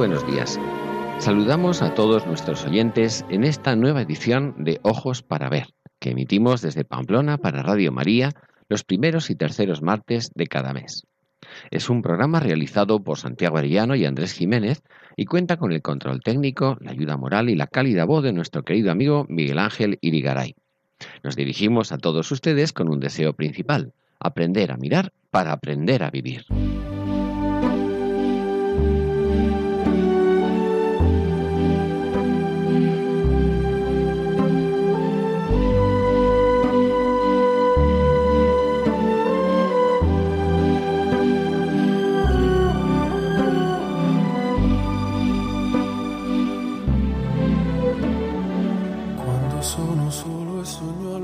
Buenos días. Saludamos a todos nuestros oyentes en esta nueva edición de Ojos para Ver, que emitimos desde Pamplona para Radio María los primeros y terceros martes de cada mes. Es un programa realizado por Santiago Arellano y Andrés Jiménez y cuenta con el control técnico, la ayuda moral y la cálida voz de nuestro querido amigo Miguel Ángel Irigaray. Nos dirigimos a todos ustedes con un deseo principal, aprender a mirar para aprender a vivir.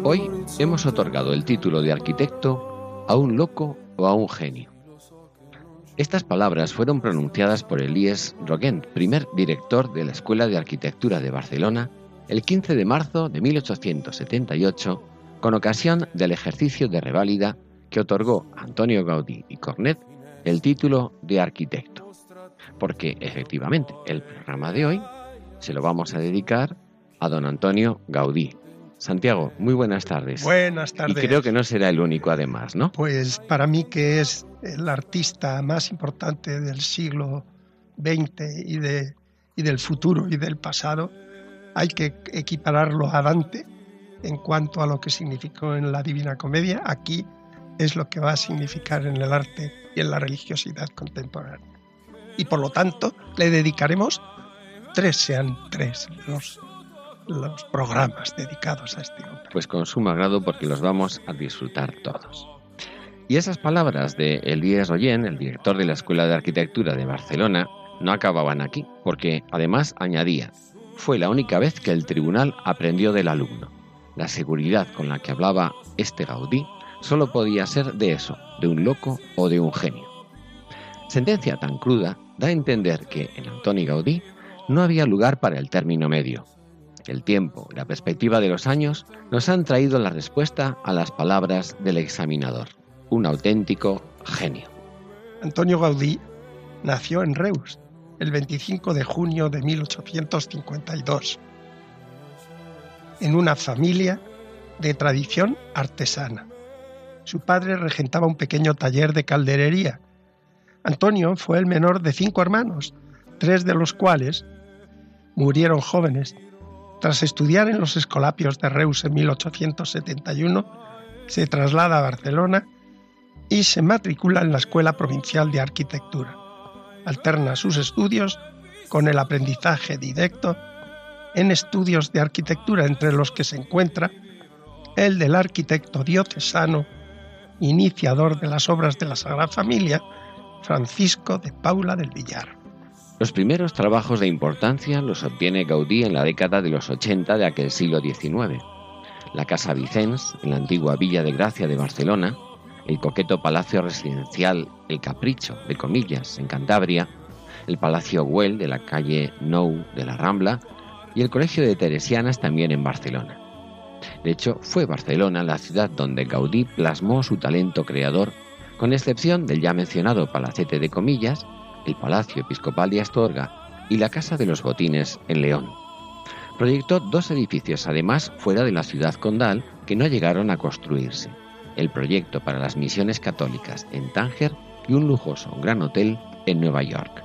Hoy hemos otorgado el título de arquitecto a un loco o a un genio. Estas palabras fueron pronunciadas por Elías Roguent, primer director de la Escuela de Arquitectura de Barcelona, el 15 de marzo de 1878, con ocasión del ejercicio de reválida que otorgó Antonio Gaudí y Cornet el título de arquitecto. Porque efectivamente el programa de hoy se lo vamos a dedicar a don Antonio Gaudí, Santiago, muy buenas tardes. Buenas tardes. Y creo que no será el único además, ¿no? Pues para mí que es el artista más importante del siglo XX y, de, y del futuro y del pasado, hay que equipararlo a Dante en cuanto a lo que significó en la Divina Comedia. Aquí es lo que va a significar en el arte y en la religiosidad contemporánea. Y por lo tanto le dedicaremos tres, sean tres los los programas dedicados a este hombre. Pues con sumo agrado porque los vamos a disfrutar todos. Y esas palabras de Elías Royen, el director de la Escuela de Arquitectura de Barcelona, no acababan aquí, porque además añadía, fue la única vez que el tribunal aprendió del alumno. La seguridad con la que hablaba este Gaudí solo podía ser de eso, de un loco o de un genio. Sentencia tan cruda da a entender que en Antoni Gaudí no había lugar para el término medio, el tiempo y la perspectiva de los años nos han traído la respuesta a las palabras del examinador. Un auténtico genio. Antonio Gaudí nació en Reus el 25 de junio de 1852 en una familia de tradición artesana. Su padre regentaba un pequeño taller de calderería. Antonio fue el menor de cinco hermanos, tres de los cuales murieron jóvenes tras estudiar en los Escolapios de Reus en 1871, se traslada a Barcelona y se matricula en la Escuela Provincial de Arquitectura. Alterna sus estudios con el aprendizaje directo en estudios de arquitectura entre los que se encuentra el del arquitecto diocesano, iniciador de las obras de la Sagrada Familia, Francisco de Paula del Villar. Los primeros trabajos de importancia los obtiene Gaudí en la década de los 80 de aquel siglo XIX. La Casa Vicens, en la antigua Villa de Gracia de Barcelona, el coqueto Palacio Residencial El Capricho, de comillas, en Cantabria, el Palacio Güell de la calle Nou de la Rambla y el Colegio de Teresianas también en Barcelona. De hecho, fue Barcelona la ciudad donde Gaudí plasmó su talento creador, con excepción del ya mencionado Palacete de Comillas, el Palacio Episcopal de Astorga y la Casa de los Botines en León. Proyectó dos edificios además fuera de la ciudad condal que no llegaron a construirse. El proyecto para las misiones católicas en Tánger y un lujoso gran hotel en Nueva York.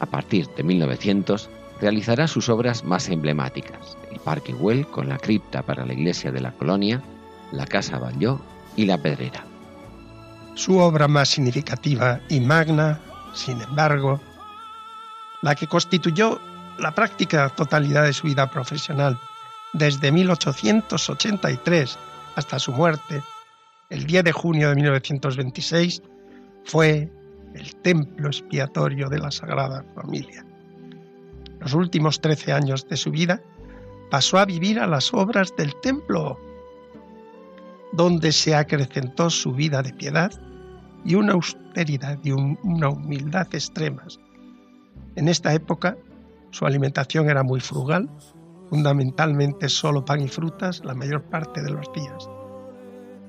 A partir de 1900 realizará sus obras más emblemáticas, el Parque Güell con la cripta para la iglesia de la colonia, la Casa Batlló y la Pedrera. Su obra más significativa y magna sin embargo, la que constituyó la práctica totalidad de su vida profesional desde 1883 hasta su muerte, el 10 de junio de 1926, fue el templo expiatorio de la Sagrada Familia. Los últimos trece años de su vida pasó a vivir a las obras del templo, donde se acrecentó su vida de piedad y una austeridad y una humildad extremas. En esta época su alimentación era muy frugal, fundamentalmente solo pan y frutas la mayor parte de los días.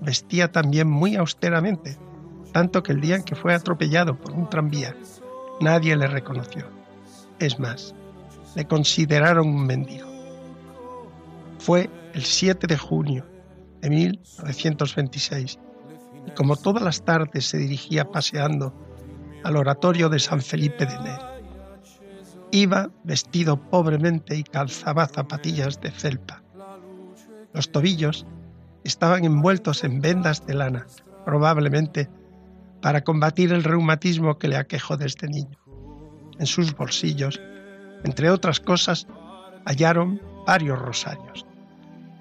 Vestía también muy austeramente, tanto que el día en que fue atropellado por un tranvía, nadie le reconoció. Es más, le consideraron un mendigo. Fue el 7 de junio de 1926 y como todas las tardes se dirigía paseando al oratorio de San Felipe de Neri. Iba vestido pobremente y calzaba zapatillas de felpa. Los tobillos estaban envueltos en vendas de lana, probablemente para combatir el reumatismo que le aquejó desde niño. En sus bolsillos, entre otras cosas, hallaron varios rosarios.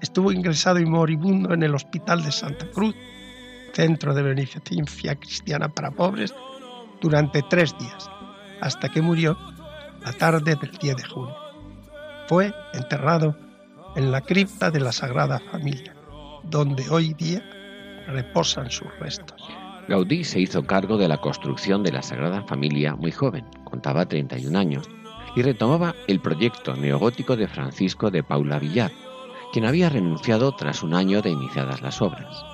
Estuvo ingresado y moribundo en el Hospital de Santa Cruz, centro de beneficencia cristiana para pobres, durante tres días, hasta que murió la tarde del 10 de junio. Fue enterrado en la cripta de la Sagrada Familia, donde hoy día reposan sus restos. Gaudí se hizo cargo de la construcción de la Sagrada Familia muy joven, contaba 31 años, y retomaba el proyecto neogótico de Francisco de Paula Villar, quien había renunciado tras un año de iniciadas las obras.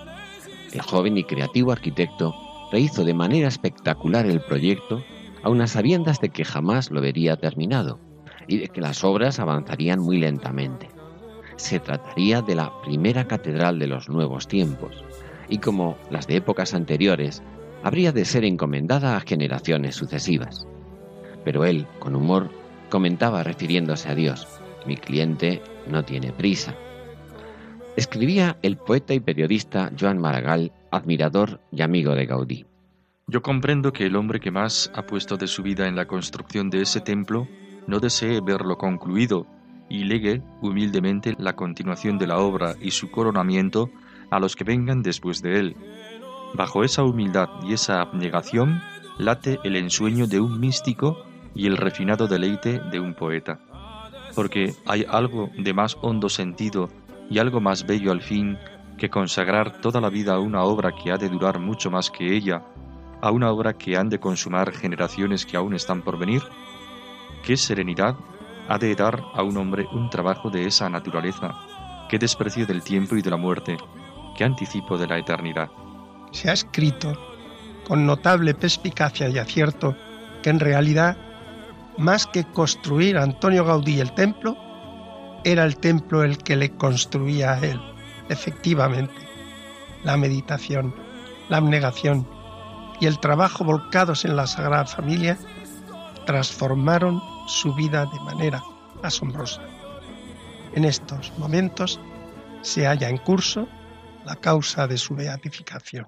El joven y creativo arquitecto rehizo de manera espectacular el proyecto a unas sabiendas de que jamás lo vería terminado y de que las obras avanzarían muy lentamente. Se trataría de la primera catedral de los nuevos tiempos, y como las de épocas anteriores, habría de ser encomendada a generaciones sucesivas. Pero él, con humor, comentaba refiriéndose a Dios, mi cliente no tiene prisa. Escribía el poeta y periodista Joan Maragall, admirador y amigo de Gaudí. Yo comprendo que el hombre que más ha puesto de su vida en la construcción de ese templo no desee verlo concluido y legue humildemente la continuación de la obra y su coronamiento a los que vengan después de él. Bajo esa humildad y esa abnegación late el ensueño de un místico y el refinado deleite de un poeta. Porque hay algo de más hondo sentido y algo más bello al fin que consagrar toda la vida a una obra que ha de durar mucho más que ella a una obra que han de consumar generaciones que aún están por venir? ¿Qué serenidad ha de dar a un hombre un trabajo de esa naturaleza? ¿Qué desprecio del tiempo y de la muerte? ¿Qué anticipo de la eternidad? Se ha escrito con notable perspicacia y acierto que en realidad, más que construir Antonio Gaudí el templo, era el templo el que le construía a él, efectivamente. La meditación, la abnegación, y el trabajo volcados en la Sagrada Familia transformaron su vida de manera asombrosa. En estos momentos se halla en curso la causa de su beatificación.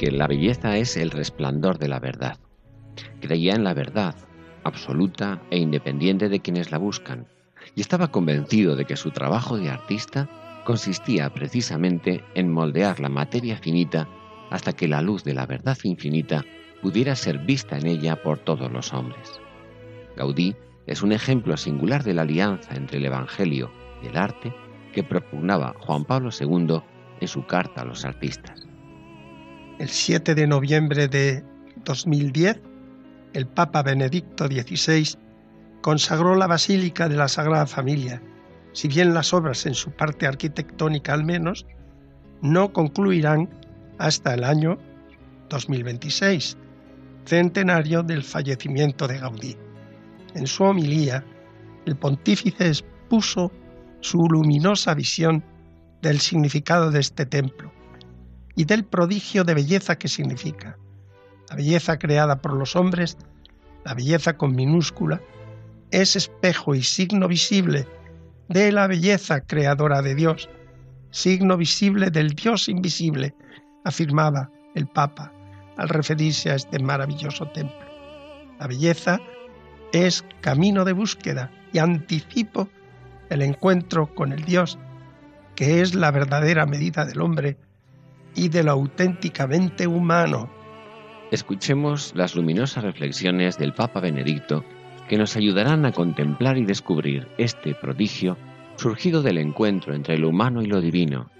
Que la belleza es el resplandor de la verdad. Creía en la verdad, absoluta e independiente de quienes la buscan, y estaba convencido de que su trabajo de artista consistía precisamente en moldear la materia finita hasta que la luz de la verdad infinita pudiera ser vista en ella por todos los hombres. Gaudí es un ejemplo singular de la alianza entre el Evangelio y el arte que propugnaba Juan Pablo II en su carta a los artistas. El 7 de noviembre de 2010, el Papa Benedicto XVI consagró la Basílica de la Sagrada Familia, si bien las obras en su parte arquitectónica al menos no concluirán hasta el año 2026, centenario del fallecimiento de Gaudí. En su homilía, el pontífice expuso su luminosa visión del significado de este templo y del prodigio de belleza que significa. La belleza creada por los hombres, la belleza con minúscula, es espejo y signo visible de la belleza creadora de Dios, signo visible del Dios invisible, afirmaba el Papa al referirse a este maravilloso templo. La belleza es camino de búsqueda y anticipo el encuentro con el Dios, que es la verdadera medida del hombre y de lo auténticamente humano. Escuchemos las luminosas reflexiones del Papa Benedicto que nos ayudarán a contemplar y descubrir este prodigio surgido del encuentro entre lo humano y lo divino,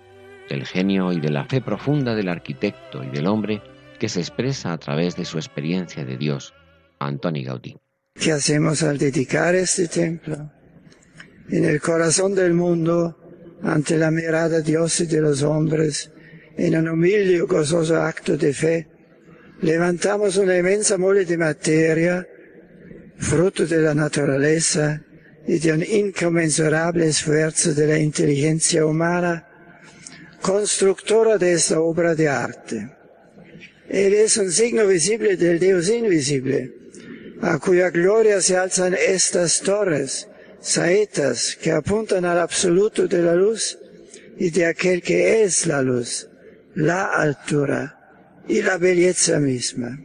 del genio y de la fe profunda del arquitecto y del hombre que se expresa a través de su experiencia de Dios, Antoni Gaudí. ¿Qué hacemos al dedicar este templo? En el corazón del mundo, ante la mirada de Dios y de los hombres, en un humilde y gozoso acto de fe, levantamos una inmensa mole de materia, fruto de la naturaleza y de un inconmensurable esfuerzo de la inteligencia humana, constructora de esta obra de arte. Él es un signo visible del Dios invisible, a cuya gloria se alzan estas torres, saetas que apuntan al absoluto de la luz y de aquel que es la luz, la altura y la belleza misma.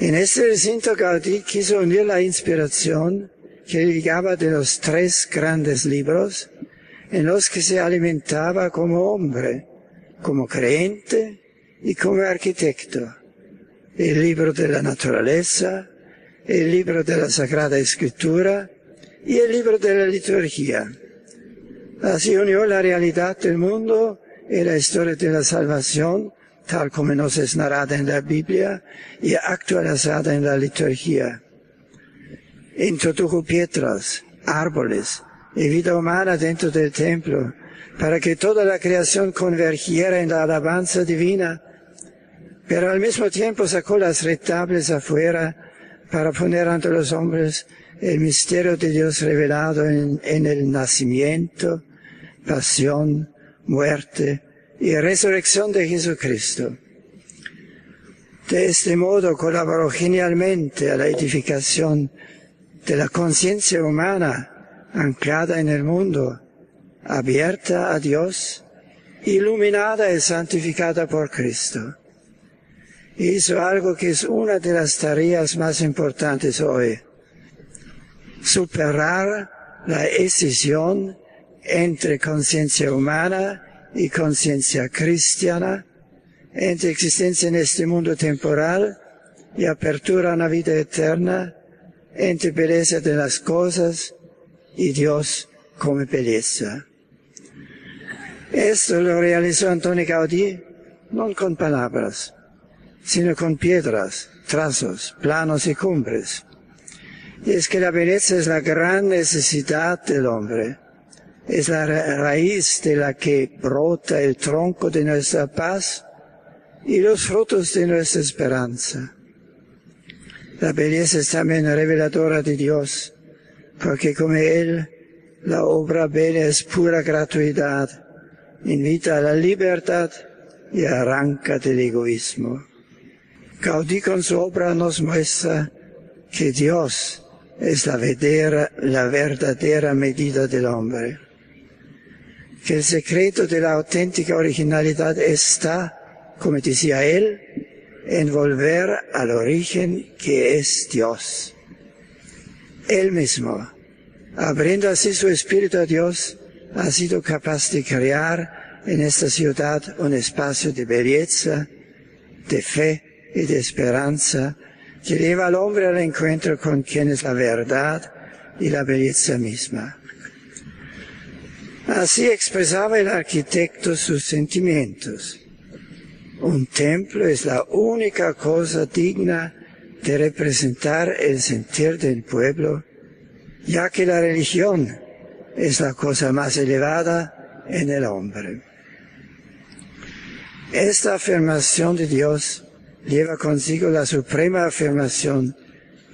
En este recinto Gaudí quiso unir la inspiración que llegaba de los tres grandes libros en los que se alimentaba como hombre, como creyente y como arquitecto. El libro de la naturaleza, el libro de la Sagrada Escritura y el libro de la liturgia. Así unió la realidad del mundo y la historia de la salvación, tal como nos es narrada en la Biblia y actualizada en la liturgia. Introdujo piedras, árboles y vida humana dentro del templo para que toda la creación convergiera en la alabanza divina, pero al mismo tiempo sacó las retables afuera para poner ante los hombres el misterio de Dios revelado en, el nacimiento, pasión, muerte y resurrección de Jesucristo. De este modo colaboró genialmente a la edificación de la conciencia humana anclada en el mundo, abierta a Dios, iluminada y santificada por Cristo hizo algo que es una de las tareas más importantes hoy. Superar la escisión entre conciencia humana y conciencia cristiana, entre existencia en este mundo temporal y apertura a una vida eterna, entre belleza de las cosas y Dios como belleza. Esto lo realizó Antonio Gaudí no con palabras, sino con piedras, trazos, planos y cumbres. Y es que la belleza es la gran necesidad del hombre, es la raíz de la que brota el tronco de nuestra paz y los frutos de nuestra esperanza. La belleza es también reveladora de Dios, porque como Él, la obra bella es pura gratuidad, invita a la libertad y arranca del egoísmo. Gaudí con su obra nos muestra que Dios es la verdadera, la verdadera medida del hombre. Que el secreto de la auténtica originalidad está, como decía él, en volver al origen que es Dios. Él mismo, abriendo así su espíritu a Dios, ha sido capaz de crear en esta ciudad un espacio de belleza, de fe, y de esperanza que lleva al hombre al encuentro con quien es la verdad y la belleza misma. Así expresaba el arquitecto sus sentimientos. Un templo es la única cosa digna de representar el sentir del pueblo, ya que la religión es la cosa más elevada en el hombre. Esta afirmación de Dios lleva consigo la suprema afirmación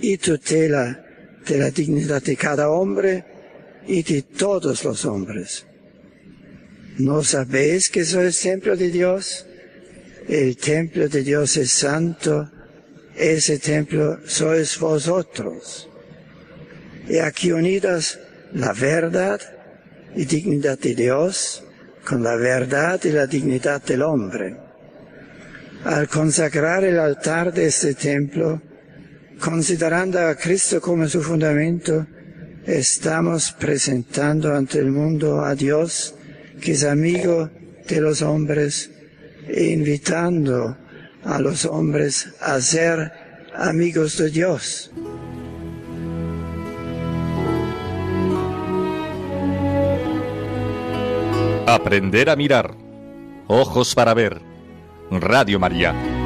y tutela de la dignidad de cada hombre y de todos los hombres. ¿No sabéis que sois templo de Dios? El templo de Dios es santo, ese templo sois vosotros. Y aquí unidas la verdad y dignidad de Dios con la verdad y la dignidad del hombre. Al consagrar el altar de este templo, considerando a Cristo como su fundamento, estamos presentando ante el mundo a Dios, que es amigo de los hombres, e invitando a los hombres a ser amigos de Dios. Aprender a mirar. Ojos para ver. Radio María.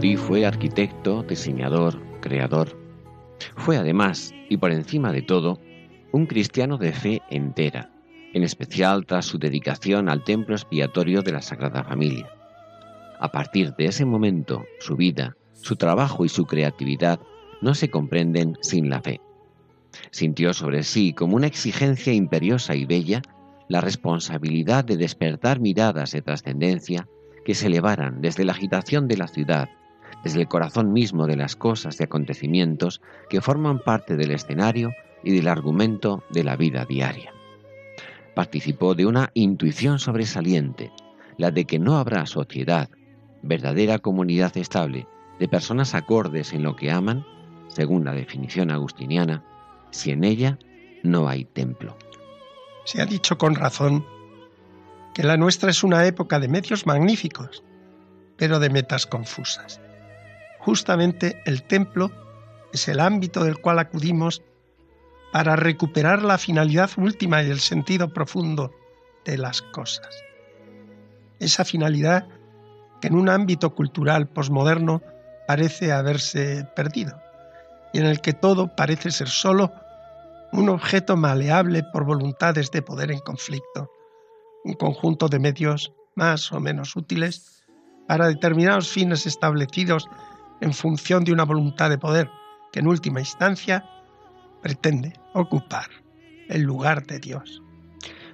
Fue arquitecto, diseñador, creador. Fue además, y por encima de todo, un cristiano de fe entera, en especial tras su dedicación al templo expiatorio de la Sagrada Familia. A partir de ese momento, su vida, su trabajo y su creatividad no se comprenden sin la fe. Sintió sobre sí como una exigencia imperiosa y bella la responsabilidad de despertar miradas de trascendencia que se elevaran desde la agitación de la ciudad, desde el corazón mismo de las cosas y acontecimientos que forman parte del escenario y del argumento de la vida diaria. Participó de una intuición sobresaliente, la de que no habrá sociedad, verdadera comunidad estable, de personas acordes en lo que aman, según la definición agustiniana, si en ella no hay templo. Se ha dicho con razón que la nuestra es una época de medios magníficos, pero de metas confusas. Justamente el templo es el ámbito del cual acudimos para recuperar la finalidad última y el sentido profundo de las cosas. Esa finalidad que en un ámbito cultural posmoderno parece haberse perdido y en el que todo parece ser solo un objeto maleable por voluntades de poder en conflicto un conjunto de medios más o menos útiles para determinados fines establecidos en función de una voluntad de poder que en última instancia pretende ocupar el lugar de Dios.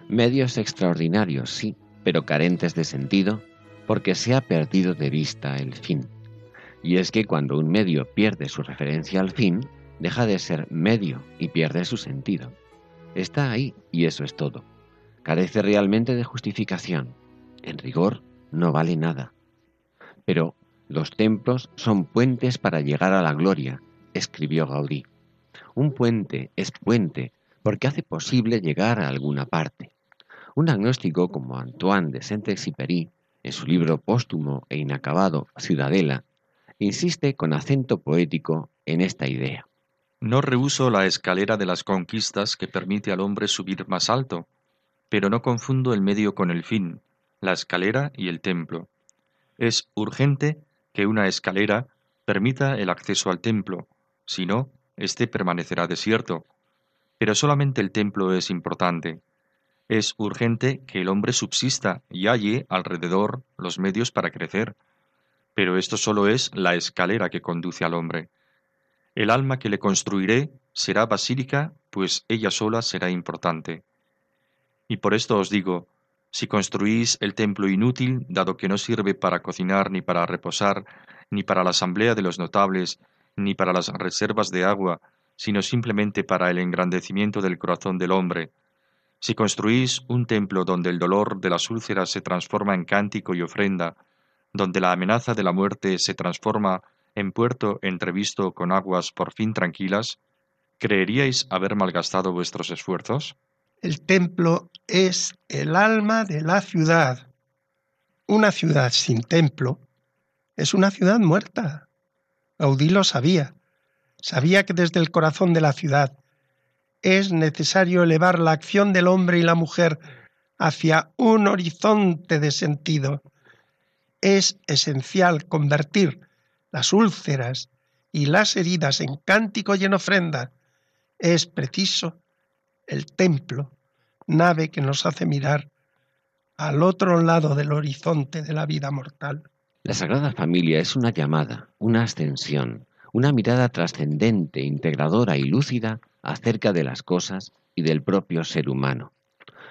Medios extraordinarios, sí, pero carentes de sentido porque se ha perdido de vista el fin. Y es que cuando un medio pierde su referencia al fin, deja de ser medio y pierde su sentido. Está ahí y eso es todo carece realmente de justificación. En rigor, no vale nada. Pero los templos son puentes para llegar a la gloria, escribió Gaudí. Un puente es puente porque hace posible llegar a alguna parte. Un agnóstico como Antoine de Saint-Exupéry, en su libro póstumo e inacabado Ciudadela, insiste con acento poético en esta idea. No rehuso la escalera de las conquistas que permite al hombre subir más alto, pero no confundo el medio con el fin, la escalera y el templo. Es urgente que una escalera permita el acceso al templo, si no, éste permanecerá desierto. Pero solamente el templo es importante. Es urgente que el hombre subsista y halle alrededor los medios para crecer. Pero esto solo es la escalera que conduce al hombre. El alma que le construiré será basílica pues ella sola será importante. Y por esto os digo, si construís el templo inútil, dado que no sirve para cocinar ni para reposar, ni para la asamblea de los notables, ni para las reservas de agua, sino simplemente para el engrandecimiento del corazón del hombre, si construís un templo donde el dolor de las úlceras se transforma en cántico y ofrenda, donde la amenaza de la muerte se transforma en puerto entrevisto con aguas por fin tranquilas, ¿creeríais haber malgastado vuestros esfuerzos? El templo es el alma de la ciudad. Una ciudad sin templo es una ciudad muerta. Gaudí lo sabía. Sabía que desde el corazón de la ciudad es necesario elevar la acción del hombre y la mujer hacia un horizonte de sentido. Es esencial convertir las úlceras y las heridas en cántico y en ofrenda. Es preciso el templo, nave que nos hace mirar al otro lado del horizonte de la vida mortal. La Sagrada Familia es una llamada, una ascensión, una mirada trascendente, integradora y lúcida acerca de las cosas y del propio ser humano.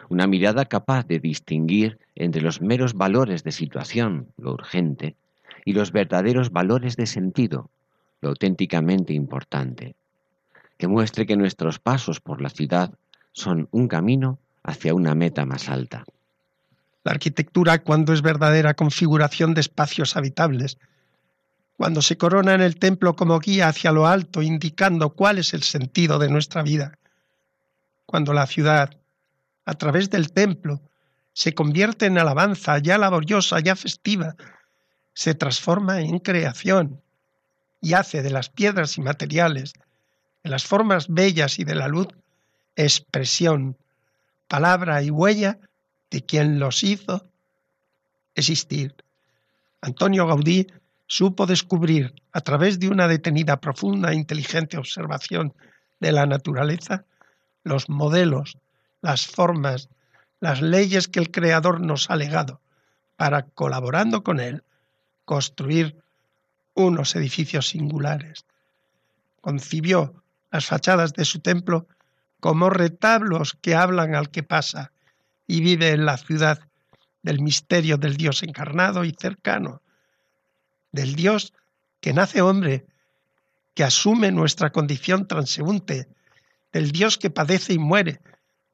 Una mirada capaz de distinguir entre los meros valores de situación, lo urgente, y los verdaderos valores de sentido, lo auténticamente importante. Que muestre que nuestros pasos por la ciudad son un camino hacia una meta más alta. La arquitectura, cuando es verdadera configuración de espacios habitables, cuando se corona en el templo como guía hacia lo alto, indicando cuál es el sentido de nuestra vida, cuando la ciudad, a través del templo, se convierte en alabanza ya laboriosa, ya festiva, se transforma en creación y hace de las piedras y materiales, de las formas bellas y de la luz, expresión, palabra y huella de quien los hizo existir. Antonio Gaudí supo descubrir a través de una detenida, profunda e inteligente observación de la naturaleza los modelos, las formas, las leyes que el Creador nos ha legado para, colaborando con Él, construir unos edificios singulares. Concibió las fachadas de su templo como retablos que hablan al que pasa y vive en la ciudad del misterio del Dios encarnado y cercano, del Dios que nace hombre, que asume nuestra condición transeúnte, del Dios que padece y muere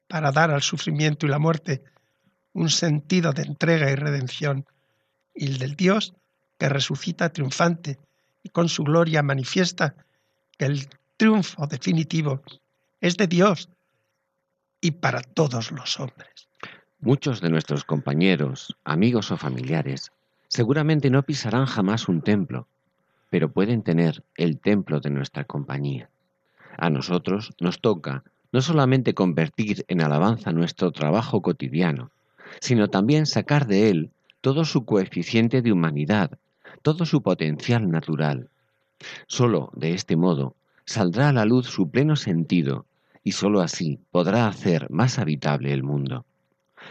para dar al sufrimiento y la muerte un sentido de entrega y redención, y el del Dios que resucita triunfante y con su gloria manifiesta el triunfo definitivo es de Dios y para todos los hombres. Muchos de nuestros compañeros, amigos o familiares Seguramente no pisarán jamás un templo, pero pueden tener el templo de nuestra compañía. A nosotros nos toca no solamente convertir en alabanza nuestro trabajo cotidiano, sino también sacar de él todo su coeficiente de humanidad, todo su potencial natural. Solo de este modo saldrá a la luz su pleno sentido y sólo así podrá hacer más habitable el mundo.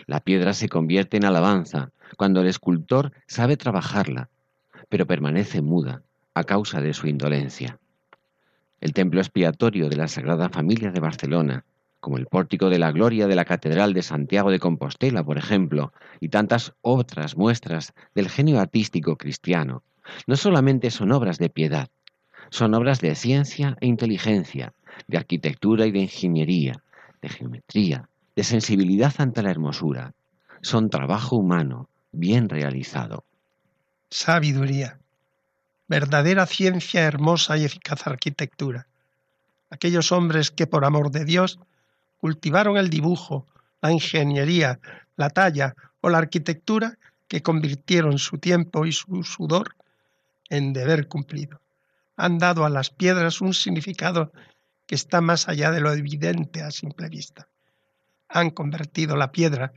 La piedra se convierte en alabanza cuando el escultor sabe trabajarla, pero permanece muda a causa de su indolencia. El templo expiatorio de la Sagrada Familia de Barcelona, como el pórtico de la gloria de la Catedral de Santiago de Compostela, por ejemplo, y tantas otras muestras del genio artístico cristiano, no solamente son obras de piedad, son obras de ciencia e inteligencia, de arquitectura y de ingeniería, de geometría, de sensibilidad ante la hermosura. Son trabajo humano, bien realizado. Sabiduría, verdadera ciencia hermosa y eficaz arquitectura. Aquellos hombres que por amor de Dios cultivaron el dibujo, la ingeniería, la talla o la arquitectura que convirtieron su tiempo y su sudor en deber cumplido. Han dado a las piedras un significado que está más allá de lo evidente a simple vista. Han convertido la piedra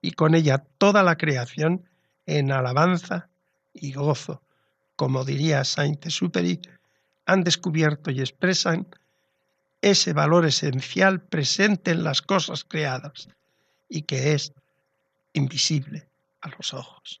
y con ella toda la creación en alabanza y gozo. Como diría Saint-Exupéry, han descubierto y expresan ese valor esencial presente en las cosas creadas y que es invisible a los ojos.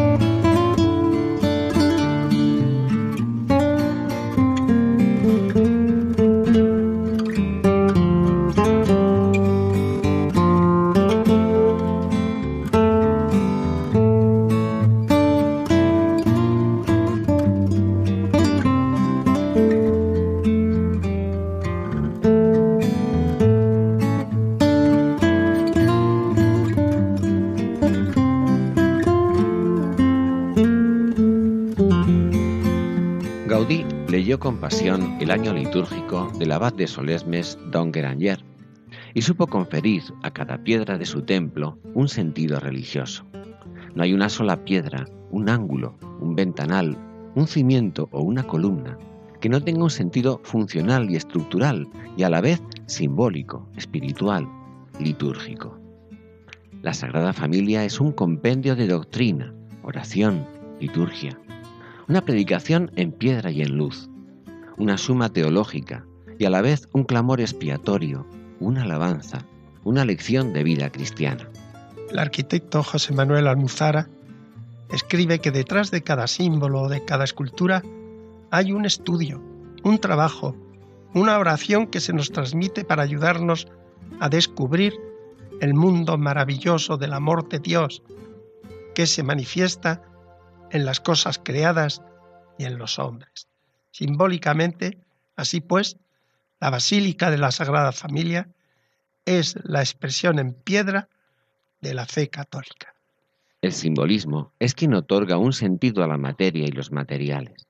El año litúrgico del abad de Solesmes, Don Guéranger, y supo conferir a cada piedra de su templo un sentido religioso. No hay una sola piedra, un ángulo, un ventanal, un cimiento o una columna que no tenga un sentido funcional y estructural y a la vez simbólico, espiritual, litúrgico. La Sagrada Familia es un compendio de doctrina, oración, liturgia, una predicación en piedra y en luz, una suma teológica y a la vez un clamor expiatorio, una alabanza, una lección de vida cristiana. El arquitecto José Manuel Almuzara escribe que detrás de cada símbolo, de cada escultura, hay un estudio, un trabajo, una oración que se nos transmite para ayudarnos a descubrir el mundo maravilloso del amor de Dios, que se manifiesta en las cosas creadas y en los hombres. Simbólicamente, así pues, la Basílica de la Sagrada Familia es la expresión en piedra de la fe católica. El simbolismo es quien otorga un sentido a la materia y los materiales.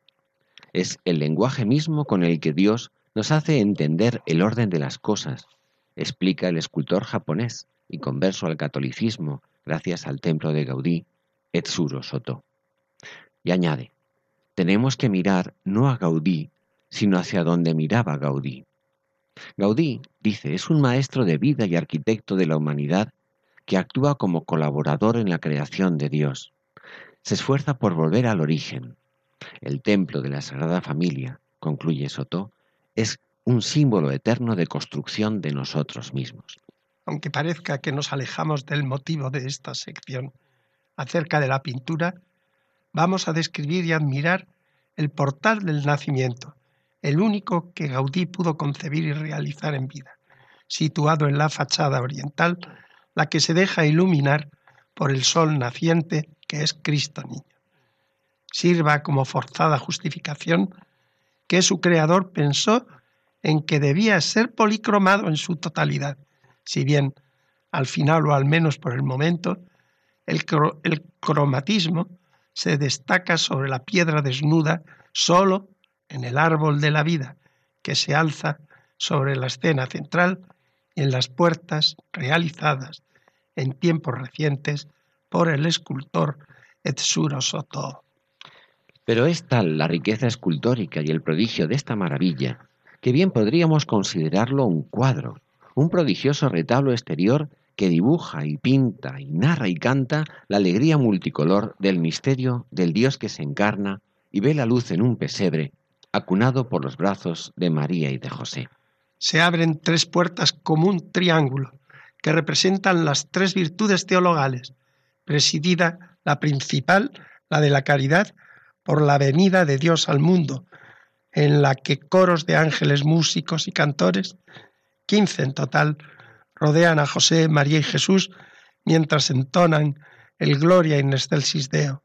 Es el lenguaje mismo con el que Dios nos hace entender el orden de las cosas, explica el escultor japonés y converso al catolicismo gracias al templo de Gaudí, Etsuro Soto. Y añade, tenemos que mirar no a Gaudí, sino hacia donde miraba Gaudí. Gaudí, dice, es un maestro de vida y arquitecto de la humanidad que actúa como colaborador en la creación de Dios. Se esfuerza por volver al origen. El templo de la Sagrada Familia, concluye Soto, es un símbolo eterno de construcción de nosotros mismos. Aunque parezca que nos alejamos del motivo de esta sección acerca de la pintura, vamos a describir y admirar el portal del nacimiento, el único que Gaudí pudo concebir y realizar en vida, situado en la fachada oriental, la que se deja iluminar por el sol naciente que es Cristo niño. Sirva como forzada justificación que su creador pensó en que debía ser policromado en su totalidad, si bien al final o al menos por el momento el, el cromatismo se destaca sobre la piedra desnuda solo en el árbol de la vida que se alza sobre la escena central y en las puertas realizadas en tiempos recientes por el escultor Etsuro Soto. Pero es tal la riqueza escultórica y el prodigio de esta maravilla que bien podríamos considerarlo un cuadro, un prodigioso retablo exterior que dibuja y pinta y narra y canta la alegría multicolor del misterio del Dios que se encarna y ve la luz en un pesebre, acunado por los brazos de María y de José. Se abren tres puertas como un triángulo, que representan las tres virtudes teologales, presidida la principal, la de la caridad, por la venida de Dios al mundo, en la que coros de ángeles músicos y cantores, quince en total, rodean a José, María y Jesús mientras entonan el Gloria in excelsis Deo.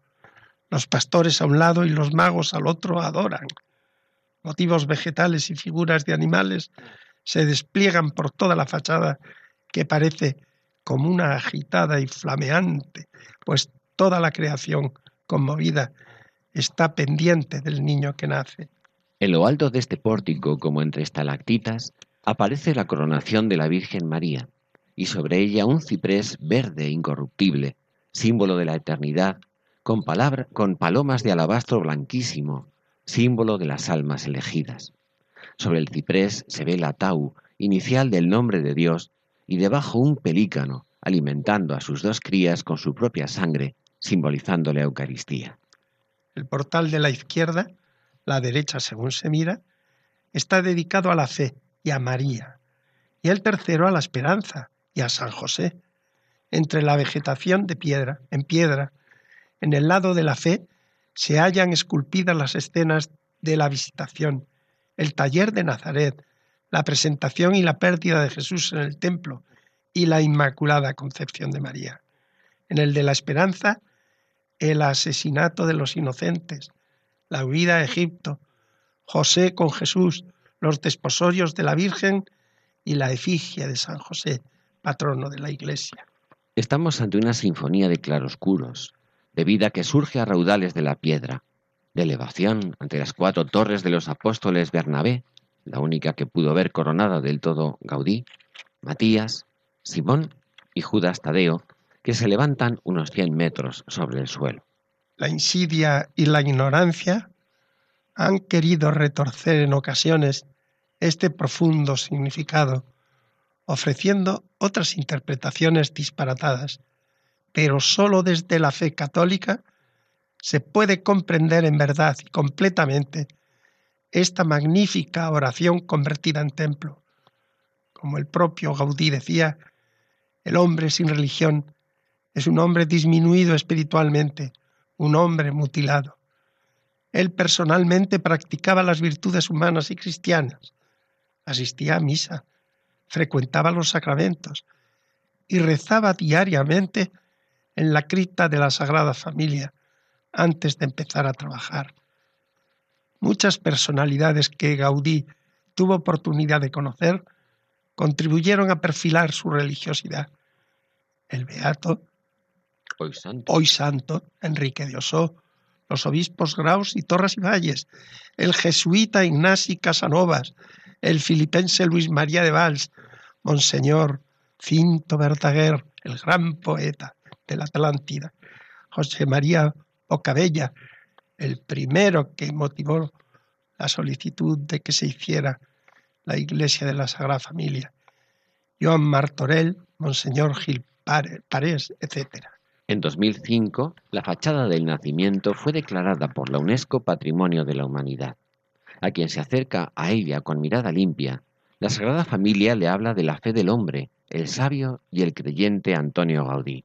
Los pastores a un lado y los magos al otro adoran. Motivos vegetales y figuras de animales se despliegan por toda la fachada que parece como una agitada y flameante, pues toda la creación conmovida está pendiente del niño que nace. En lo alto de este pórtico, como entre estalactitas, aparece la coronación de la Virgen María y sobre ella un ciprés verde incorruptible, símbolo de la eternidad, con, con palomas de alabastro blanquísimo, símbolo de las almas elegidas. Sobre el ciprés se ve la tau, inicial del nombre de Dios, y debajo un pelícano, alimentando a sus dos crías con su propia sangre, simbolizando la Eucaristía. El portal de la izquierda, la derecha según se mira, está dedicado a la fe, y a María, y el tercero a la esperanza y a San José, entre la vegetación de piedra, en piedra, en el lado de la fe, se hallan esculpidas las escenas de la visitación, el taller de Nazaret, la presentación y la pérdida de Jesús en el templo y la Inmaculada Concepción de María. En el de la esperanza, el asesinato de los inocentes, la huida a Egipto, José con Jesús, los desposorios de la Virgen y la efigie de San José, patrono de la Iglesia. Estamos ante una sinfonía de claroscuros, de vida que surge a raudales de la piedra, de elevación ante las cuatro torres de los apóstoles Bernabé, la única que pudo ver coronada del todo Gaudí, Matías, Simón y Judas Tadeo, que se levantan unos 100 metros sobre el suelo. La insidia y la ignorancia han querido retorcer en ocasiones este profundo significado, ofreciendo otras interpretaciones disparatadas, pero sólo desde la fe católica se puede comprender en verdad y completamente esta magnífica oración convertida en templo. Como el propio Gaudí decía, el hombre sin religión es un hombre disminuido espiritualmente, un hombre mutilado. Él personalmente practicaba las virtudes humanas y cristianas, asistía a misa, frecuentaba los sacramentos y rezaba diariamente en la cripta de la Sagrada Familia antes de empezar a trabajar. Muchas personalidades que Gaudí tuvo oportunidad de conocer contribuyeron a perfilar su religiosidad. El beato Hoy santo. Enrique de Osó, los obispos Graus y Torres y Valles, el jesuita Ignasi Casanovas, el filipense Luis María de Valls, Monseñor Cinto Verdaguer, el gran poeta de la Atlántida, José María Ocabella, el primero que motivó la solicitud de que se hiciera la iglesia de la Sagrada Familia, Joan Martorell, Monseñor Gil Parés, etc. En 2005, la fachada del nacimiento fue declarada por la UNESCO Patrimonio de la Humanidad. A quien se acerca a ella con mirada limpia, la Sagrada Familia le habla de la fe del hombre, el sabio y el creyente Antonio Gaudí.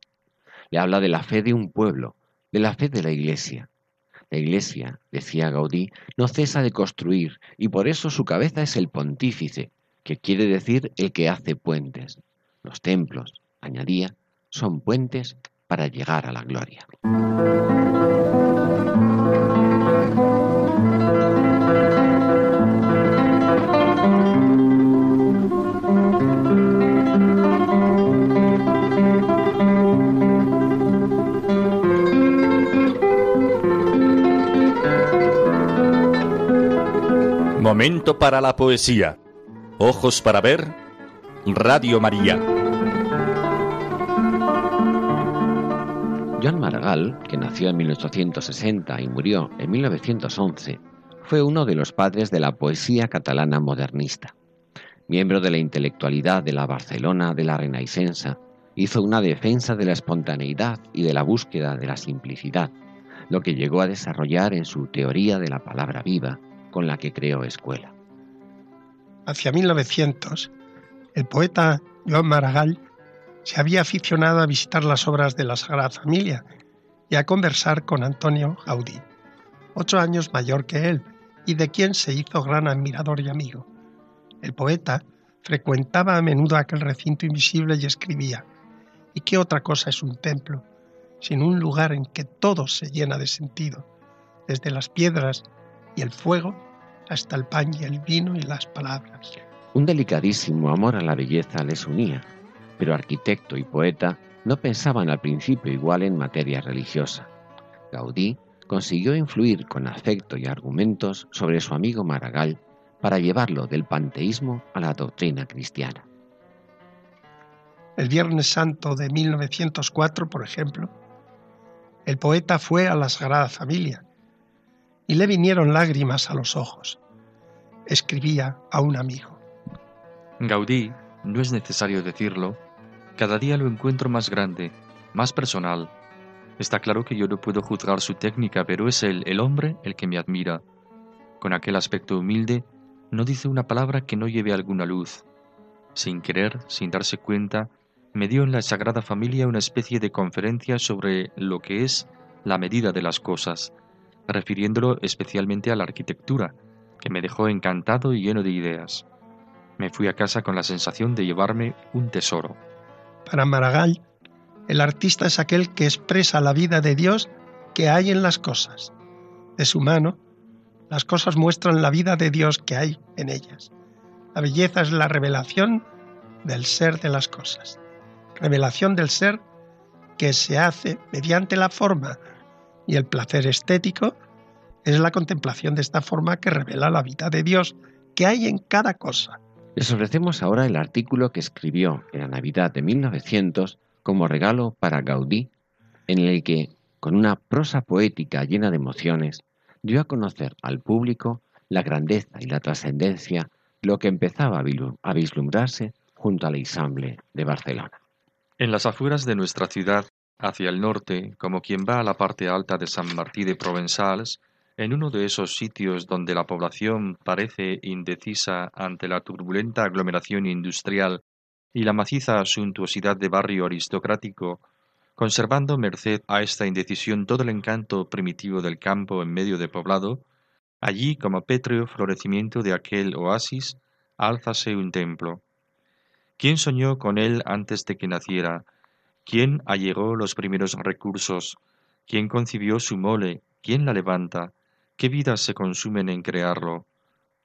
Le habla de la fe de un pueblo, de la fe de la Iglesia. La Iglesia, decía Gaudí, no cesa de construir y por eso su cabeza es el pontífice, que quiere decir el que hace puentes. Los templos, añadía, son puentes para llegar a la gloria. Momento para la poesía. Ojos para ver. Radio María. Joan Maragall, que nació en 1860 y murió en 1911, fue uno de los padres de la poesía catalana modernista. Miembro de la intelectualidad de la Barcelona de la Renaissance, hizo una defensa de la espontaneidad y de la búsqueda de la simplicidad, lo que llegó a desarrollar en su teoría de la palabra viva, con la que creó escuela. Hacia 1900, el poeta Joan Maragall se había aficionado a visitar las obras de la Sagrada Familia y a conversar con Antonio Gaudí, ocho años mayor que él y de quien se hizo gran admirador y amigo. El poeta frecuentaba a menudo aquel recinto invisible y escribía, ¿y qué otra cosa es un templo, sino un lugar en que todo se llena de sentido, desde las piedras y el fuego hasta el pan y el vino y las palabras? Un delicadísimo amor a la belleza les unía pero arquitecto y poeta no pensaban al principio igual en materia religiosa. Gaudí consiguió influir con afecto y argumentos sobre su amigo Maragall para llevarlo del panteísmo a la doctrina cristiana. El Viernes Santo de 1904, por ejemplo, el poeta fue a la Sagrada Familia y le vinieron lágrimas a los ojos. Escribía a un amigo. Gaudí, no es necesario decirlo, cada día lo encuentro más grande, más personal. Está claro que yo no puedo juzgar su técnica, pero es él, el hombre, el que me admira. Con aquel aspecto humilde, no dice una palabra que no lleve alguna luz. Sin querer, sin darse cuenta, me dio en la Sagrada Familia una especie de conferencia sobre lo que es la medida de las cosas, refiriéndolo especialmente a la arquitectura, que me dejó encantado y lleno de ideas. Me fui a casa con la sensación de llevarme un tesoro. Para Maragall, el artista es aquel que expresa la vida de Dios que hay en las cosas. De su mano, las cosas muestran la vida de Dios que hay en ellas. La belleza es la revelación del ser de las cosas. Revelación del ser que se hace mediante la forma y el placer estético es la contemplación de esta forma que revela la vida de Dios que hay en cada cosa. Les ofrecemos ahora el artículo que escribió en la Navidad de 1900 como regalo para Gaudí, en el que, con una prosa poética llena de emociones, dio a conocer al público la grandeza y la trascendencia de lo que empezaba a vislumbrarse junto a la Isamble de Barcelona. En las afueras de nuestra ciudad, hacia el norte, como quien va a la parte alta de San Martí de Provenzals, en uno de esos sitios donde la población parece indecisa ante la turbulenta aglomeración industrial y la maciza suntuosidad de barrio aristocrático, conservando merced a esta indecisión todo el encanto primitivo del campo en medio de poblado, allí como pétreo florecimiento de aquel oasis, álzase un templo. ¿Quién soñó con él antes de que naciera? ¿Quién allegó los primeros recursos? ¿Quién concibió su mole? ¿Quién la levanta? ¿Qué vidas se consumen en crearlo?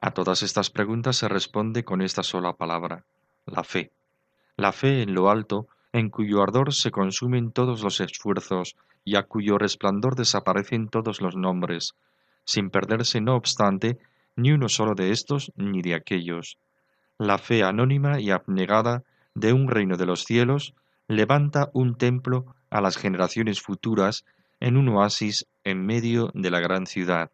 A todas estas preguntas se responde con esta sola palabra, la fe. La fe en lo alto, en cuyo ardor se consumen todos los esfuerzos y a cuyo resplandor desaparecen todos los nombres, sin perderse, no obstante, ni uno solo de estos ni de aquellos. La fe anónima y abnegada de un reino de los cielos levanta un templo a las generaciones futuras en un oasis en medio de la gran ciudad.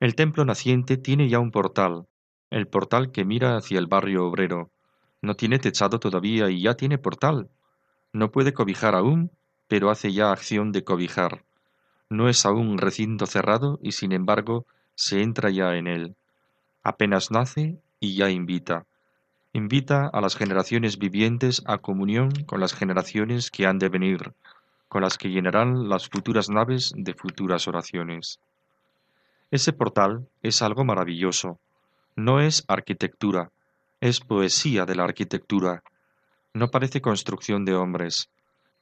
El templo naciente tiene ya un portal, el portal que mira hacia el barrio obrero. No tiene techado todavía y ya tiene portal. No puede cobijar aún, pero hace ya acción de cobijar. No es aún recinto cerrado y sin embargo se entra ya en él. Apenas nace y ya invita. Invita a las generaciones vivientes a comunión con las generaciones que han de venir, con las que llenarán las futuras naves de futuras oraciones. Ese portal es algo maravilloso. No es arquitectura, es poesía de la arquitectura. No parece construcción de hombres.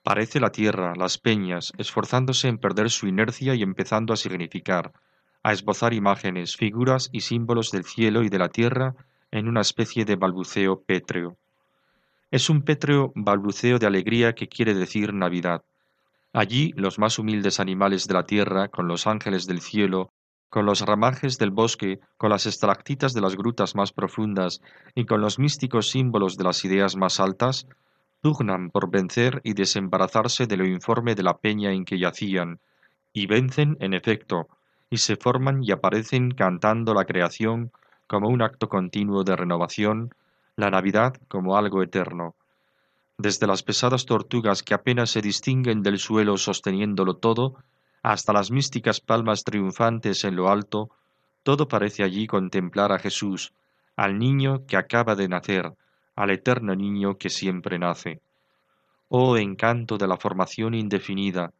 Parece la tierra, las peñas, esforzándose en perder su inercia y empezando a significar, a esbozar imágenes, figuras y símbolos del cielo y de la tierra en una especie de balbuceo pétreo. Es un pétreo balbuceo de alegría que quiere decir Navidad. Allí los más humildes animales de la tierra, con los ángeles del cielo, con los ramajes del bosque, con las estalactitas de las grutas más profundas y con los místicos símbolos de las ideas más altas, pugnan por vencer y desembarazarse de lo informe de la peña en que yacían, y vencen en efecto, y se forman y aparecen cantando la creación como un acto continuo de renovación, la Navidad como algo eterno. Desde las pesadas tortugas que apenas se distinguen del suelo sosteniéndolo todo, hasta las místicas palmas triunfantes en lo alto, todo parece allí contemplar a Jesús, al niño que acaba de nacer, al eterno niño que siempre nace. Oh encanto de la formación indefinida.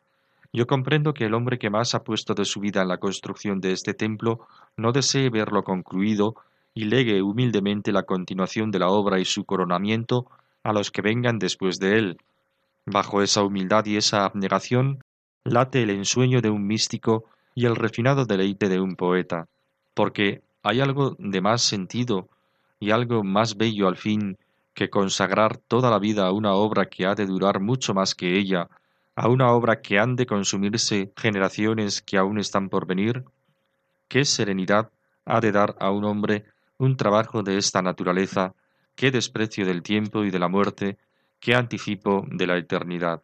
Yo comprendo que el hombre que más ha puesto de su vida en la construcción de este templo no desee verlo concluido y legue humildemente la continuación de la obra y su coronamiento a los que vengan después de él. Bajo esa humildad y esa abnegación late el ensueño de un místico y el refinado deleite de un poeta, porque hay algo de más sentido y algo más bello al fin que consagrar toda la vida a una obra que ha de durar mucho más que ella, a una obra que han de consumirse generaciones que aún están por venir? ¿Qué serenidad ha de dar a un hombre un trabajo de esta naturaleza? ¿Qué desprecio del tiempo y de la muerte? ¿Qué anticipo de la eternidad?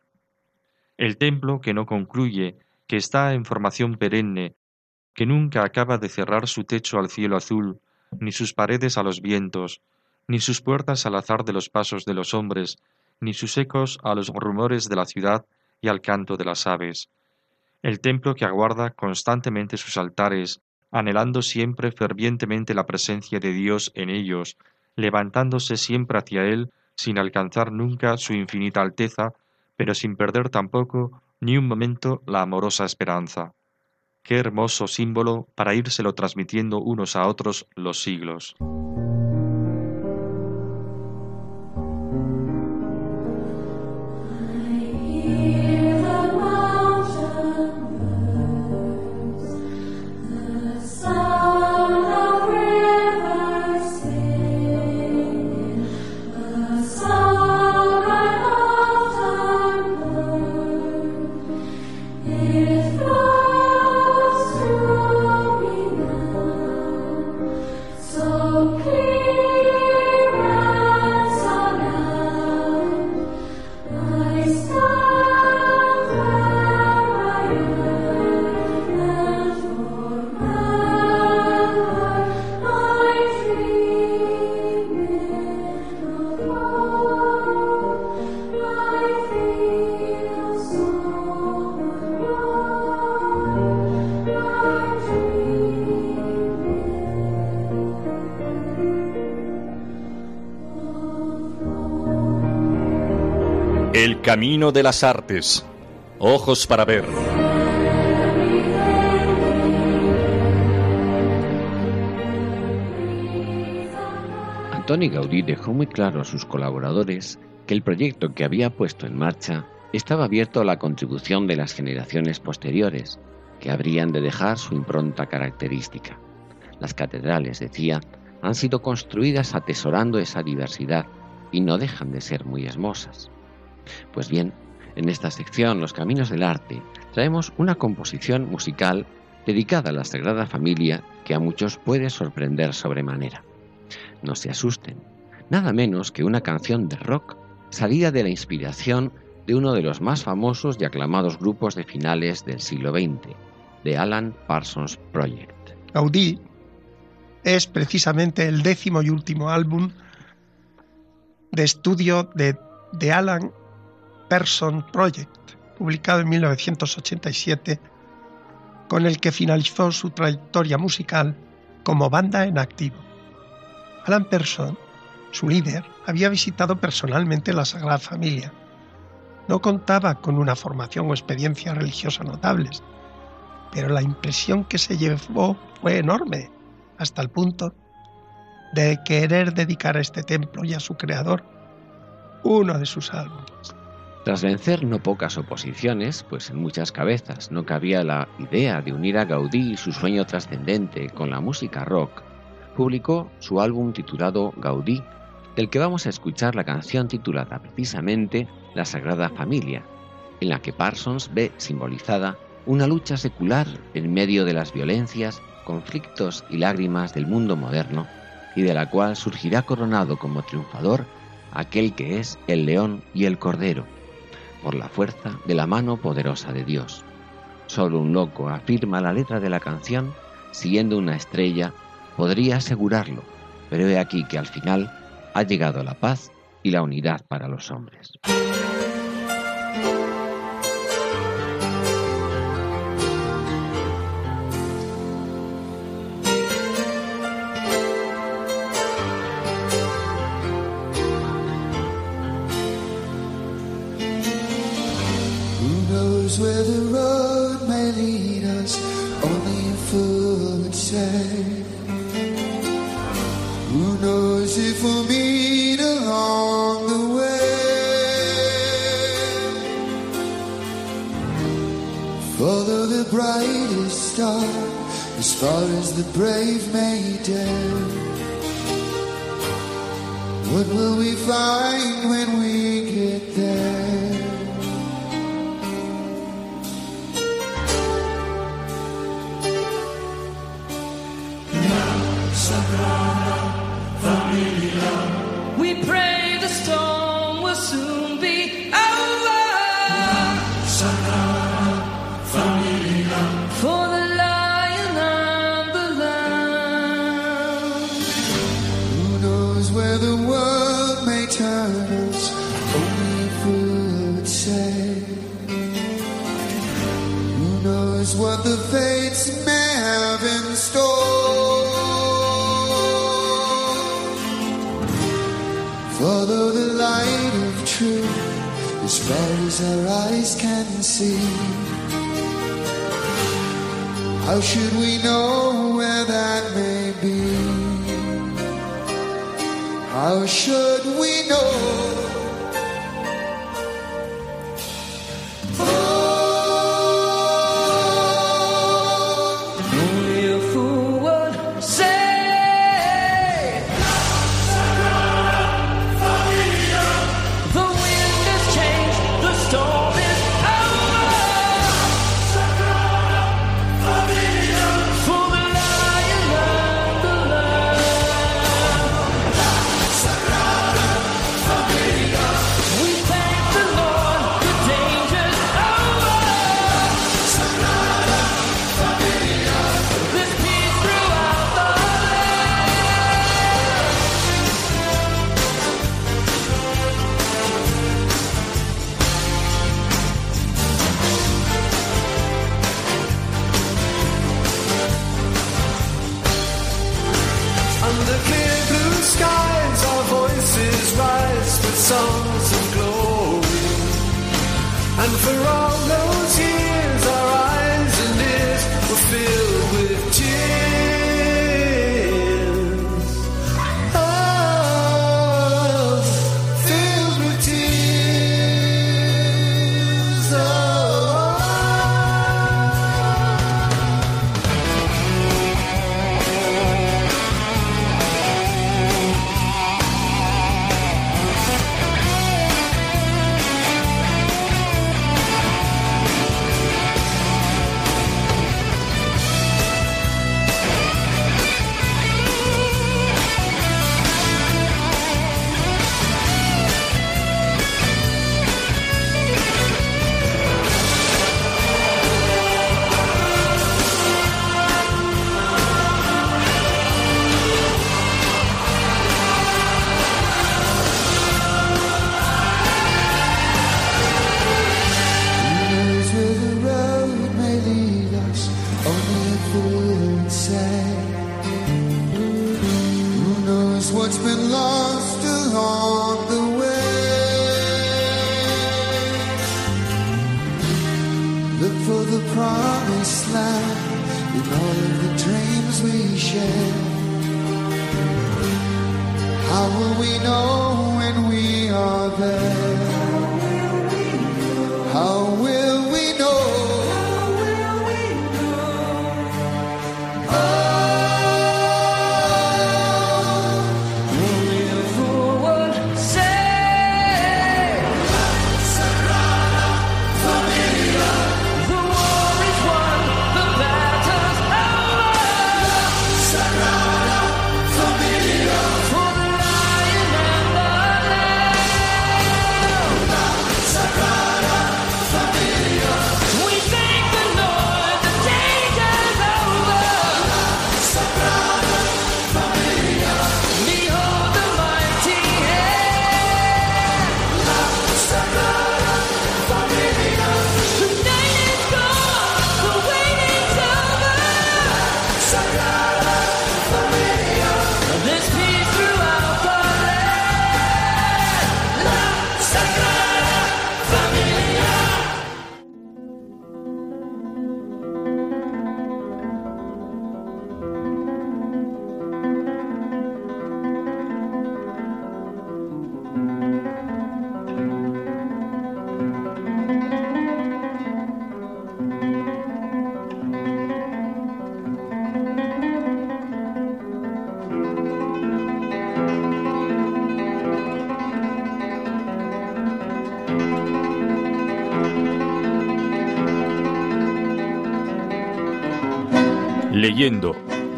El templo que no concluye, que está en formación perenne, que nunca acaba de cerrar su techo al cielo azul, ni sus paredes a los vientos, ni sus puertas al azar de los pasos de los hombres, ni sus ecos a los rumores de la ciudad y al canto de las aves. El templo que aguarda constantemente sus altares, anhelando siempre fervientemente la presencia de Dios en ellos, levantándose siempre hacia Él sin alcanzar nunca su infinita alteza, pero sin perder tampoco ni un momento la amorosa esperanza. Qué hermoso símbolo para írselo transmitiendo unos a otros los siglos. Camino de las artes. Ojos para ver. Antoni Gaudí dejó muy claro a sus colaboradores que el proyecto que había puesto en marcha estaba abierto a la contribución de las generaciones posteriores, que habrían de dejar su impronta característica. Las catedrales, decía, han sido construidas atesorando esa diversidad y no dejan de ser muy hermosas. Pues bien, en esta sección Los Caminos del Arte traemos una composición musical dedicada a la Sagrada Familia que a muchos puede sorprender sobremanera. No se asusten, nada menos que una canción de rock salida de la inspiración de uno de los más famosos y aclamados grupos de finales del siglo XX, The Alan Parsons Project. Gaudí es precisamente el décimo y último álbum de estudio de The Alan Person Project, publicado en 1987, con el que finalizó su trayectoria musical como banda en activo. Alan Person, su líder, había visitado personalmente la Sagrada Familia. No contaba con una formación o experiencia religiosa notables, pero la impresión que se llevó fue enorme, hasta el punto de querer dedicar a este templo y a su creador uno de sus álbumes. Tras vencer no pocas oposiciones, pues en muchas cabezas no cabía la idea de unir a Gaudí y su sueño trascendente con la música rock, publicó su álbum titulado Gaudí, del que vamos a escuchar la canción titulada precisamente La Sagrada Familia, en la que Parsons ve simbolizada una lucha secular en medio de las violencias, conflictos y lágrimas del mundo moderno, y de la cual surgirá coronado como triunfador aquel que es el león y el cordero, por la fuerza de la mano poderosa de Dios. Solo un loco afirma la letra de la canción, siguiendo una estrella, podría asegurarlo, pero he aquí que al final ha llegado la paz y la unidad para los hombres. Where the road may lead us, only a fool would say. Who knows if we'll meet along the way? Follow the brightest star as far as the brave may dare.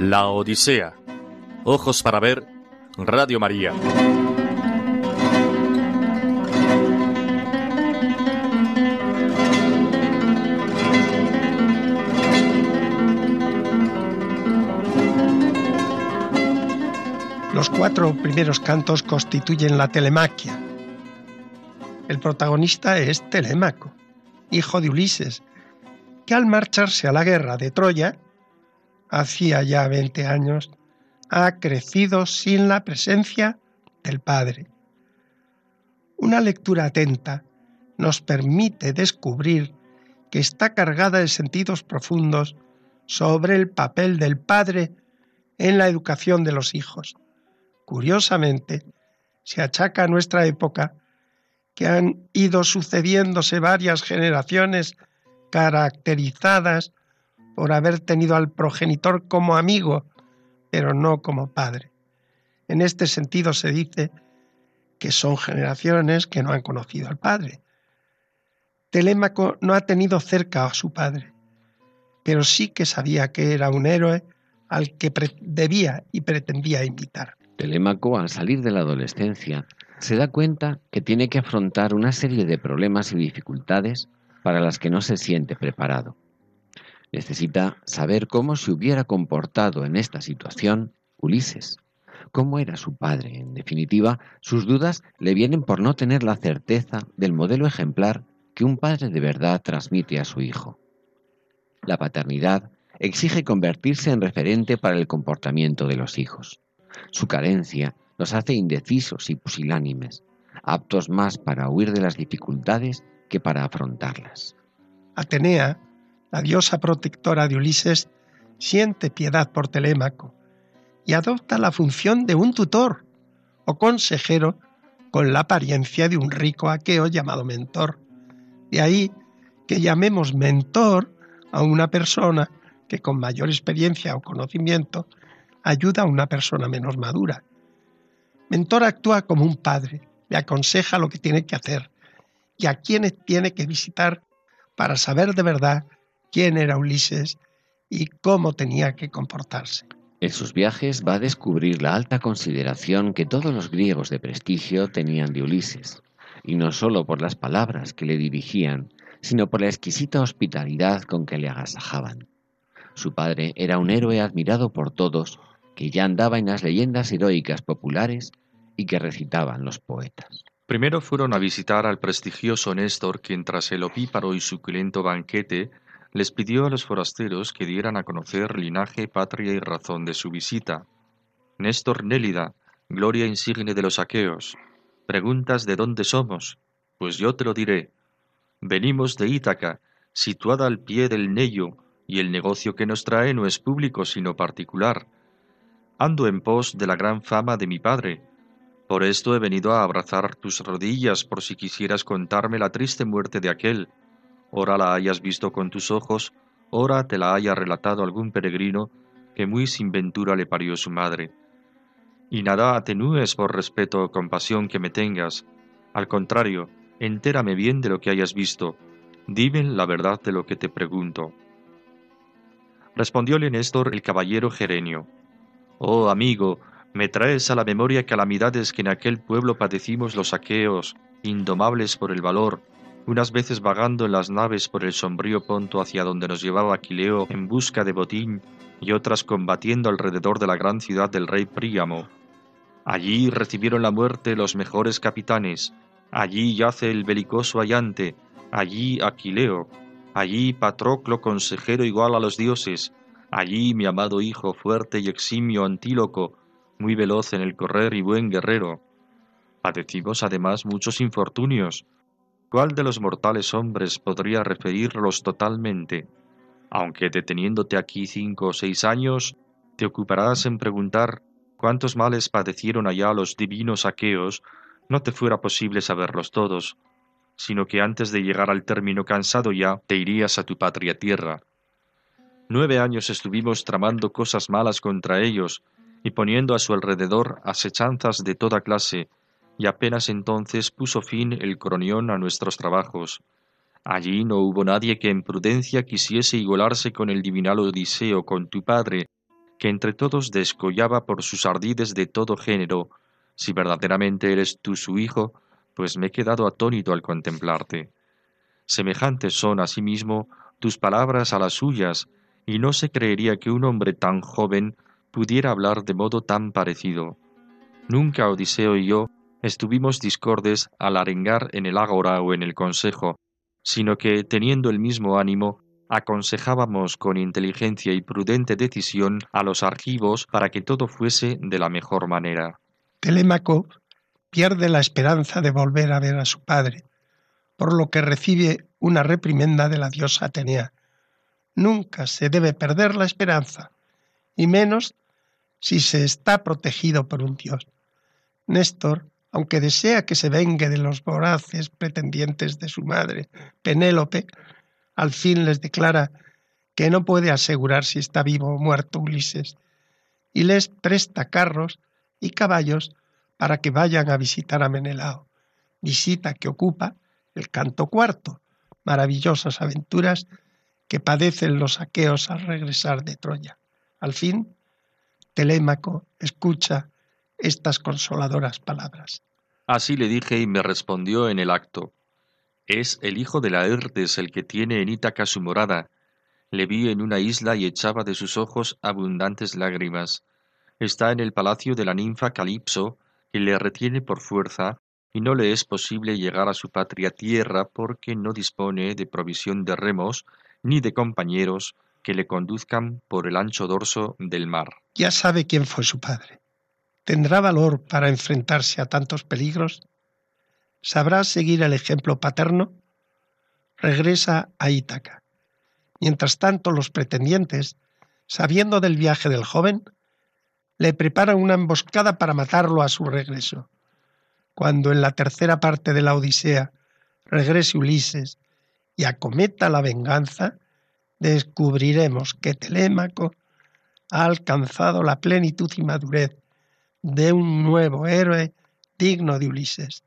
La Odisea. Ojos para ver, Radio María. Los cuatro primeros cantos constituyen la telemaquia. El protagonista es Telémaco, hijo de Ulises, que al marcharse a la guerra de Troya hacía ya 20 años, ha crecido sin la presencia del Padre. Una lectura atenta nos permite descubrir que está cargada de sentidos profundos sobre el papel del Padre en la educación de los hijos. Curiosamente, se achaca a nuestra época que han ido sucediéndose varias generaciones caracterizadas por haber tenido al progenitor como amigo, pero no como padre. En este sentido se dice que son generaciones que no han conocido al padre. Telémaco no ha tenido cerca a su padre, pero sí que sabía que era un héroe al que debía y pretendía imitar. Telémaco, al salir de la adolescencia, se da cuenta que tiene que afrontar una serie de problemas y dificultades para las que no se siente preparado. Necesita saber cómo se hubiera comportado en esta situación Ulises, cómo era su padre. En definitiva, sus dudas le vienen por no tener la certeza del modelo ejemplar que un padre de verdad transmite a su hijo. La paternidad exige convertirse en referente para el comportamiento de los hijos. Su carencia los hace indecisos y pusilánimes, aptos más para huir de las dificultades que para afrontarlas. Atenea, la diosa protectora de Ulises, siente piedad por Telémaco y adopta la función de un tutor o consejero con la apariencia de un rico aqueo llamado mentor. De ahí que llamemos mentor a una persona que con mayor experiencia o conocimiento ayuda a una persona menos madura. Mentor actúa como un padre, le aconseja lo que tiene que hacer y a quienes tiene que visitar para saber de verdad quién era Ulises y cómo tenía que comportarse. En sus viajes va a descubrir la alta consideración que todos los griegos de prestigio tenían de Ulises, y no sólo por las palabras que le dirigían, sino por la exquisita hospitalidad con que le agasajaban. Su padre era un héroe admirado por todos, que ya andaba en las leyendas heroicas populares y que recitaban los poetas. Primero fueron a visitar al prestigioso Néstor, quien tras el opíparo y suculento banquete les pidió a los forasteros que dieran a conocer linaje, patria y razón de su visita. Néstor Nélida, gloria insigne de los aqueos. Preguntas de dónde somos. Pues yo te lo diré. Venimos de Ítaca, situada al pie del Neyo, y el negocio que nos trae no es público sino particular. Ando en pos de la gran fama de mi padre. Por esto he venido a abrazar tus rodillas por si quisieras contarme la triste muerte de aquel. Ora la hayas visto con tus ojos, ora te la haya relatado algún peregrino que muy sin ventura le parió su madre. Y nada atenúes por respeto o compasión que me tengas. Al contrario, entérame bien de lo que hayas visto. Dime la verdad de lo que te pregunto. Respondióle Néstor el caballero Gerenio. Oh amigo, me traes a la memoria calamidades que en aquel pueblo padecimos los aqueos, indomables por el valor, unas veces vagando en las naves por el sombrío ponto hacia donde nos llevaba Aquileo en busca de botín, y otras combatiendo alrededor de la gran ciudad del rey Príamo. Allí recibieron la muerte los mejores capitanes, allí yace el belicoso Ayante, allí Aquileo, allí Patroclo consejero igual a los dioses, allí mi amado hijo fuerte y eximio Antíloco, muy veloz en el correr y buen guerrero. Padecimos además muchos infortunios. ¿Cuál de los mortales hombres podría referirlos totalmente? Aunque deteniéndote aquí cinco o seis años, te ocuparás en preguntar cuántos males padecieron allá los divinos aqueos, no te fuera posible saberlos todos, sino que antes de llegar al término cansado ya te irías a tu patria tierra. Nueve años estuvimos tramando cosas malas contra ellos y poniendo a su alrededor asechanzas de toda clase, y apenas entonces puso fin el cronión a nuestros trabajos. Allí no hubo nadie que en prudencia quisiese igualarse con el divinal Odiseo, con tu padre, que entre todos descollaba por sus ardides de todo género. Si verdaderamente eres tú su hijo, pues me he quedado atónito al contemplarte. Semejantes son asimismo tus palabras a las suyas, y no se creería que un hombre tan joven pudiera hablar de modo tan parecido. Nunca Odiseo y yo estuvimos discordes al arengar en el ágora o en el consejo, sino que, teniendo el mismo ánimo, aconsejábamos con inteligencia y prudente decisión a los argivos para que todo fuese de la mejor manera. Telémaco pierde la esperanza de volver a ver a su padre, por lo que recibe una reprimenda de la diosa Atenea. Nunca se debe perder la esperanza, y menos si se está protegido por un dios. Néstor, aunque desea que se vengue de los voraces pretendientes de su madre, Penélope, al fin les declara que no puede asegurar si está vivo o muerto Ulises, y les presta carros y caballos para que vayan a visitar a Menelao, visita que ocupa el canto cuarto, maravillosas aventuras que padecen los aqueos al regresar de Troya. Al fin, Telémaco escucha estas consoladoras palabras. Así le dije y me respondió en el acto. Es el hijo de Laertes el que tiene en Ítaca su morada. Le vi en una isla y echaba de sus ojos abundantes lágrimas. Está en el palacio de la ninfa Calipso, que le retiene por fuerza, y no le es posible llegar a su patria tierra porque no dispone de provisión de remos ni de compañeros que le conduzcan por el ancho dorso del mar. Ya sabe quién fue su padre. ¿Tendrá valor para enfrentarse a tantos peligros? ¿Sabrá seguir el ejemplo paterno? Regresa a Ítaca. Mientras tanto, los pretendientes, sabiendo del viaje del joven, le preparan una emboscada para matarlo a su regreso. Cuando en la tercera parte de la Odisea regrese Ulises y acometa la venganza, descubriremos que Telémaco ha alcanzado la plenitud y madurez de un nuevo héroe digno de Ulises.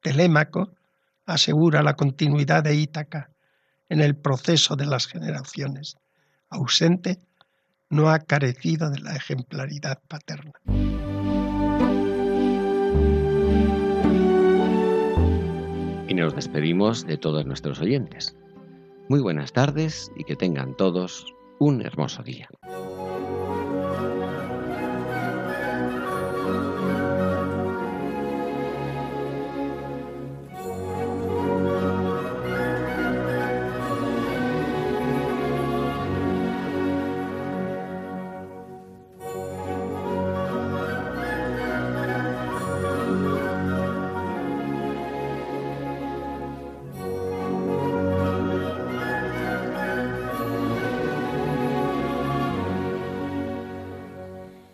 Telémaco asegura la continuidad de Ítaca en el proceso de las generaciones. Ausente, no ha carecido de la ejemplaridad paterna. Y nos despedimos de todos nuestros oyentes. Muy buenas tardes y que tengan todos un hermoso día.